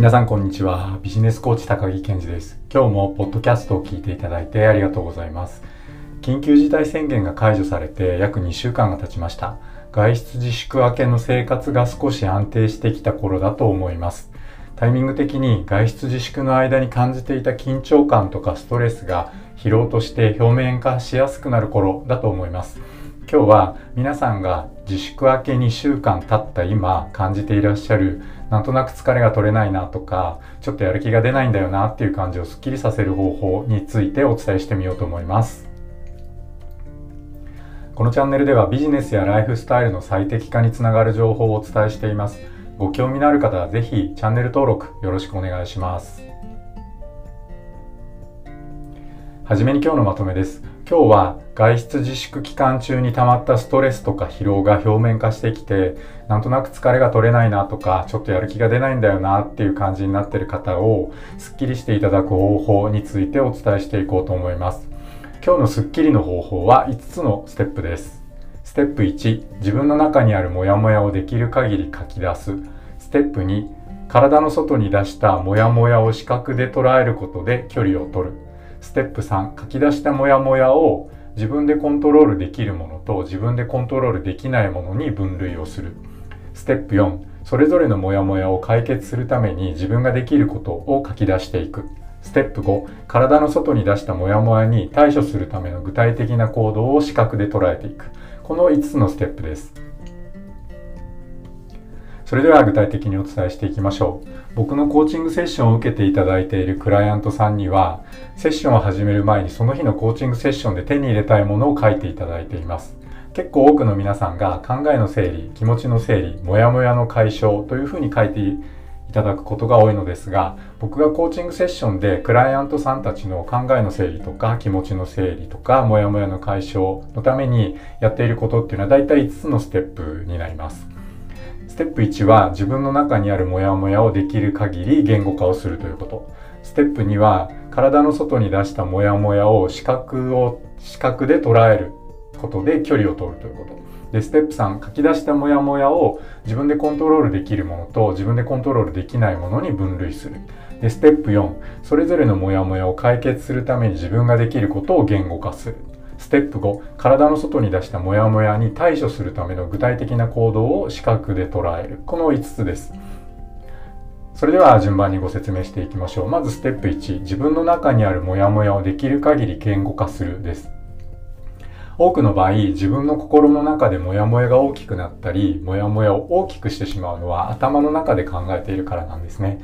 皆さんこんにちは。ビジネスコーチ高木健二です。今日もポッドキャストを聞いていただいてありがとうございます。緊急事態宣言が解除されて約2週間が経ちました。外出自粛明けの生活が少し安定してきた頃だと思います。タイミング的に外出自粛の間に感じていた緊張感とかストレスが疲労として表面化しやすくなる頃だと思います。今日は皆さんが自粛明け2週間経った今感じていらっしゃるなんとなく疲れが取れないなとかちょっとやる気が出ないんだよなっていう感じをスッキリさせる方法についてお伝えしてみようと思います。このチャンネルではビジネスやライフスタイルの最適化につながる情報をお伝えしています。ご興味のある方はぜひチャンネル登録よろしくお願いします。はじめに今日のまとめです。今日は外出自粛期間中に溜まったストレスとか疲労が表面化してきてなんとなく疲れが取れないなとかちょっとやる気が出ないんだよなっていう感じになってる方をすっきりしていただく方法についてお伝えしていこうと思います。今日のスッキリの方法は5つのステップです。ステップ1自分の中にあるモヤモヤをできる限り書き出す。ステップ2体の外に出したモヤモヤを視覚で捉えることで距離を取る。ステップ3書き出したモヤモヤを自分でコントロールできるものと自分でコントロールできないものに分類をする。ステップ4それぞれのモヤモヤを解決するために自分ができることを書き出していく。ステップ5体の外に出したモヤモヤに対処するための具体的な行動を視覚で捉えていく。この5つのステップです。それでは具体的にお伝えしていきましょう。僕のコーチングセッションを受けていただいているクライアントさんにはセッションを始める前にその日のコーチングセッションで手に入れたいものを書いていただいています。結構多くの皆さんが考えの整理気持ちの整理モヤモヤの解消というふうに書いていただくことが多いのですが僕がコーチングセッションでクライアントさんたちの考えの整理とか気持ちの整理とかモヤモヤの解消のためにやっていることっていうのは大体5つのステップになります。テップ1は自分の中にあるモヤモヤをできる限り言語化をするということ。ステップ2は体の外に出したモヤモヤを視覚を視覚で捉えることで距離を取るということ。で、ステップ3、書き出したモヤモヤを自分でコントロールできるものと自分でコントロールできないものに分類する。で、ステップ4、それぞれのモヤモヤを解決するために自分ができることを言語化する。ステップ5体の外に出したモヤモヤに対処するための具体的な行動を視覚で捉える。この5つです。それでは順番にご説明していきましょう。まずステップ1自分の中にあるモヤモヤをできる限り言語化するです。多くの場合自分の心の中でモヤモヤが大きくなったりモヤモヤを大きくしてしまうのは頭の中で考えているからなんですね。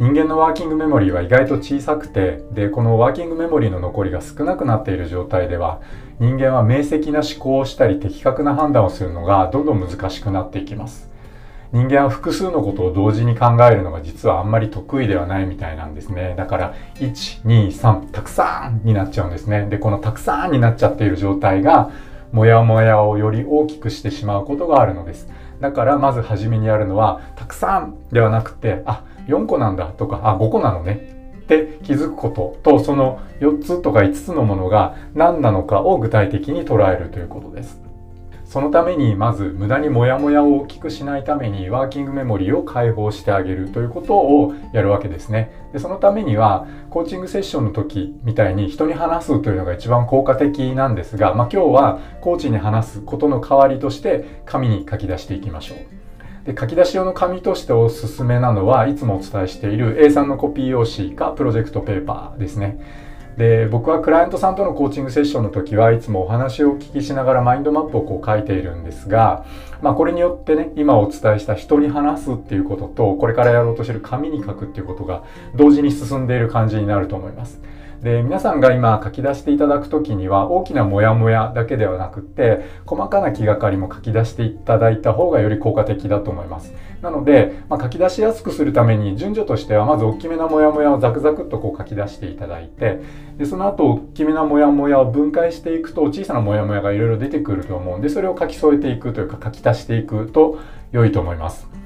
人間のワーキングメモリーは意外と小さくてでこのワーキングメモリーの残りが少なくなっている状態では人間は明晰な思考をしたり的確な判断をするのがどんどん難しくなっていきます。人間は複数のことを同時に考えるのが実はあんまり得意ではないみたいなんですね。だから123たくさんになっちゃうんですね。でこのたくさんになっちゃっている状態がモヤモヤをより大きくしてしまうことがあるのです。だからまず初めにやるのはたくさんではなくてあ4個なんだとか、あ、5個なのねって気づくことと、その4つとか5つのものが何なのかを具体的に捉えるということです。そのためにまず無駄にモヤモヤを大きくしないためにワーキングメモリーを解放してあげるということをやるわけですね。でそのためにはコーチングセッションの時みたいに人に話すというのが一番効果的なんですが、まあ、今日はコーチに話すことの代わりとして紙に書き出していきましょう。で書き出し用の紙としておすすめなのはいつもお伝えしている A3 のコピー用紙かプロジェクトペーパーですね。で僕はクライアントさんとのコーチングセッションの時はいつもお話をお聞きしながらマインドマップをこう書いているんですが、まあ、これによってね今お伝えした人に話すっていうこととこれからやろうとしてる紙に書くっていうことが同時に進んでいる感じになると思います。で皆さんが今書き出していただく時には大きなモヤモヤだけではなくて細かな気がかりも書き出していただいた方がより効果的だと思います。なので、まあ、書き出しやすくするために順序としてはまず大きめなモヤモヤをザクザクっとこう書き出していただいてでその後大きめなモヤモヤを分解していくと小さなモヤモヤがいろいろ出てくると思うんでそれを書き添えていくというか書き足していくと良いと思います。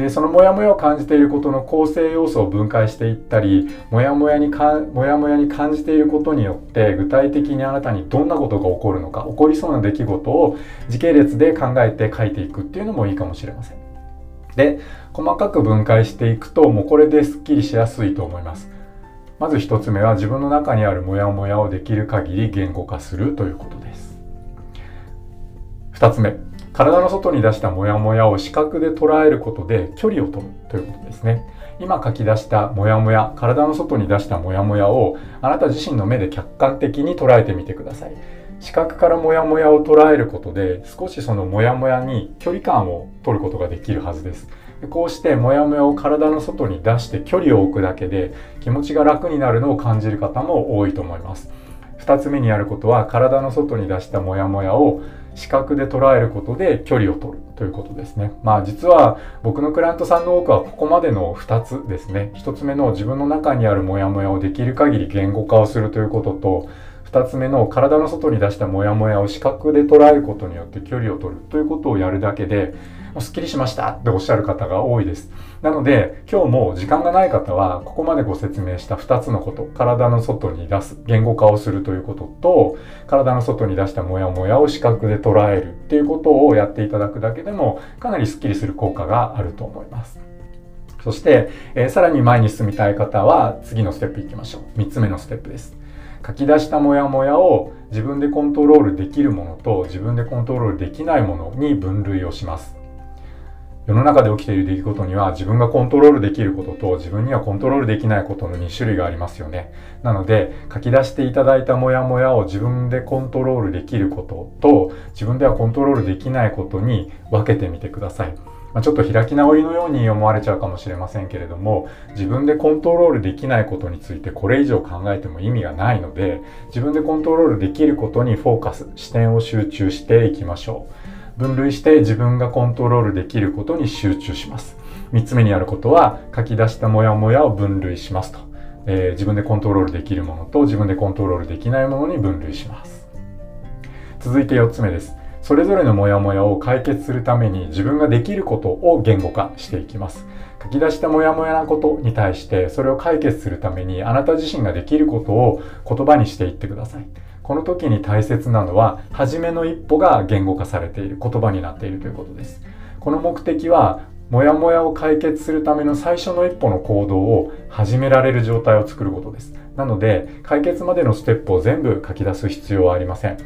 でそのモヤモヤを感じていることの構成要素を分解していったりモヤモヤにかモヤモヤに感じていることによって具体的にあなたにどんなことが起こるのか起こりそうな出来事を時系列で考えて書いていくっていうのもいいかもしれません。で細かく分解していくともうこれですっきりしやすいと思います。まず1つ目は自分の中にあるモヤモヤをできる限り言語化するということです。2つ目。体の外に出したモヤモヤを視覚で捉えることで距離を取るということですね。今書き出したモヤモヤ体の外に出したモヤモヤをあなた自身の目で客観的に捉えてみてください。視覚からモヤモヤを捉えることで少しそのモヤモヤに距離感を取ることができるはずです。こうしてモヤモヤを体の外に出して距離を置くだけで気持ちが楽になるのを感じる方も多いと思います。2つ目にやることは体の外に出したモヤモヤを視覚で捉えることで距離を取るということですね。まあ実は僕のクライアントさんの多くはここまでの2つですね。1つ目の自分の中にあるモヤモヤをできる限り言語化をするということと、2つ目の体の外に出したモヤモヤを視覚で捉えることによって距離を取るということをやるだけで、もうすっきりしましたっておっしゃる方が多いです。なので、今日も時間がない方は、ここまでご説明した2つのこと、体の外に出す、言語化をするということと、体の外に出したモヤモヤを視覚で捉えるっていうことをやっていただくだけでも、かなりスッキリする効果があると思います。そして、えー、さらに前に進みたい方は、次のステップいきましょう。3つ目のステップです。書き出したモヤモヤを自分でコントロールできるものと自分でコントロールできないものに分類をします。世の中で起きている出来事には自分がコントロールできることと自分にはコントロールできないことの2種類がありますよね。なので書き出していただいたモヤモヤを自分でコントロールできることと自分ではコントロールできないことに分けてみてください。まあ、ちょっと開き直りのように思われちゃうかもしれませんけれども自分でコントロールできないことについてこれ以上考えても意味がないので自分でコントロールできることにフォーカス視点を集中していきましょう。分類して自分がコントロールできることに集中します。3つ目にやることは書き出したモヤモヤを分類しますと、えー、自分でコントロールできるものと自分でコントロールできないものに分類します。続いて4つ目です。それぞれのモヤモヤを解決するために自分ができることを言語化していきます。書き出したモヤモヤなことに対してそれを解決するためにあなた自身ができることを言葉にしていってください。この時に大切なのは初めの一歩が言語化されている言葉になっているということです。この目的はモヤモヤを解決するための最初の一歩の行動を始められる状態を作ることです。なので解決までのステップを全部書き出す必要はありません。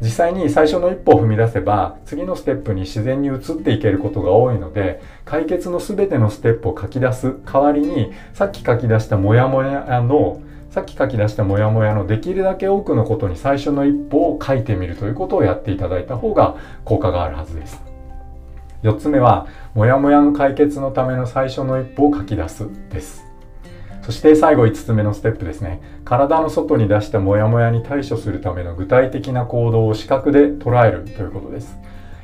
実際に最初の一歩を踏み出せば次のステップに自然に移っていけることが多いので解決の全てのステップを書き出す代わりにさっき書き出したモヤモヤのさっき書き出したモヤモヤのできるだけ多くのことに最初の一歩を書いてみるということをやっていただいた方が効果があるはずです。4つ目は、モヤモヤの解決のための最初の一歩を書き出すです。そして最後5つ目のステップですね。体の外に出したモヤモヤに対処するための具体的な行動を視覚で捉えるということです。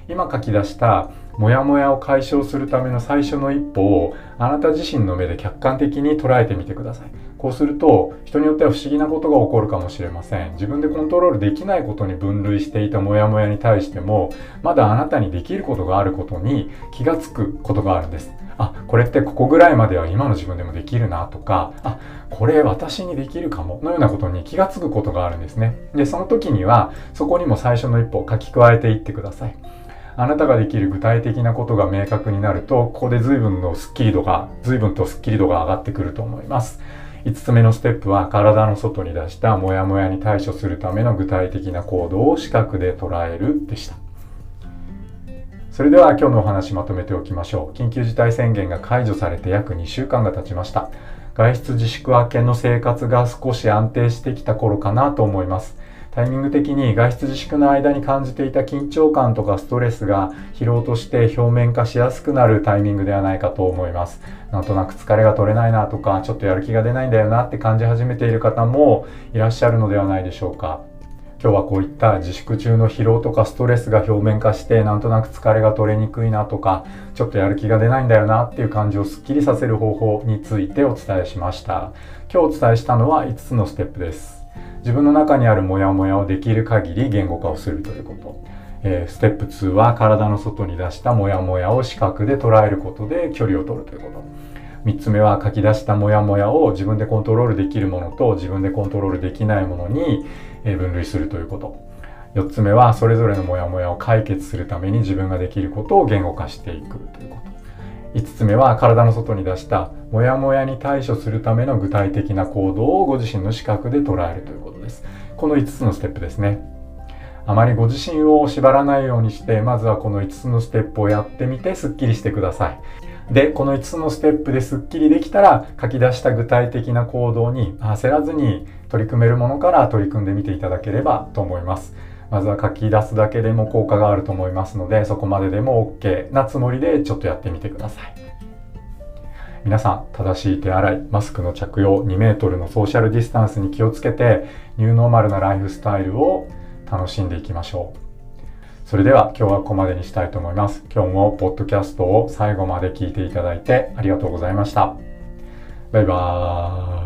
今書き出したモヤモヤを解消するための最初の一歩をあなた自身の目で客観的に捉えてみてください。こうすると人によっては不思議なことが起こるかもしれません。自分でコントロールできないことに分類していたモヤモヤに対してもまだあなたにできることがあることに気がつくことがあるんです。あ、これってここぐらいまでは今の自分でもできるなとか、あ、これ私にできるかものようなことに気がつくことがあるんですね。で、その時にはそこにも最初の一歩を書き加えていってください。あなたができる具体的なことが明確になると、ここで随分のスッキリ度が、随分とスッキリ度が上がってくると思います。5つ目のステップは体の外に出したモヤモヤに対処するための具体的な行動を視覚で捉えるでした。それでは今日のお話まとめておきましょう。緊急事態宣言が解除されて約2週間が経ちました。外出自粛明けの生活が少し安定してきた頃かなと思います。タイミング的に外出自粛の間に感じていた緊張感とかストレスが疲労として表面化しやすくなるタイミングではないかと思います。なんとなく疲れが取れないなとか、ちょっとやる気が出ないんだよなって感じ始めている方もいらっしゃるのではないでしょうか。今日はこういった自粛中の疲労とかストレスが表面化してなんとなく疲れが取れにくいなとかちょっとやる気が出ないんだよなっていう感じをスッキリさせる方法についてお伝えしました今日お伝えしたのは5つのステップです自分の中にあるモヤモヤをできる限り言語化をするということ。えー、ステップ2は体の外に出したモヤモヤを視覚で捉えることで距離を取るということ。3つ目は書き出したモヤモヤを自分でコントロールできるものと自分でコントロールできないものに分類するということ。4つ目はそれぞれのモヤモヤを解決するために自分ができることを言語化していくということ。5つ目は体の外に出したモヤモヤに対処するための具体的な行動をご自身の視覚で捉えるということ。この5つのステップですね。あまりご自身を縛らないようにして、まずはこの5つのステップをやってみてスッキリしてください。で、この5つのステップでスッキリできたら、書き出した具体的な行動に焦らずに取り組めるものから取り組んでみていただければと思います。まずは書き出すだけでも効果があると思いますので、そこまででも OK なつもりでちょっとやってみてください。皆さん、正しい手洗い、マスクの着用、2メートルのソーシャルディスタンスに気をつけて、ニューノーマルなライフスタイルを楽しんでいきましょう。それでは今日はここまでにしたいと思います。今日もポッドキャストを最後まで聞いていただいてありがとうございました。バイバーイ。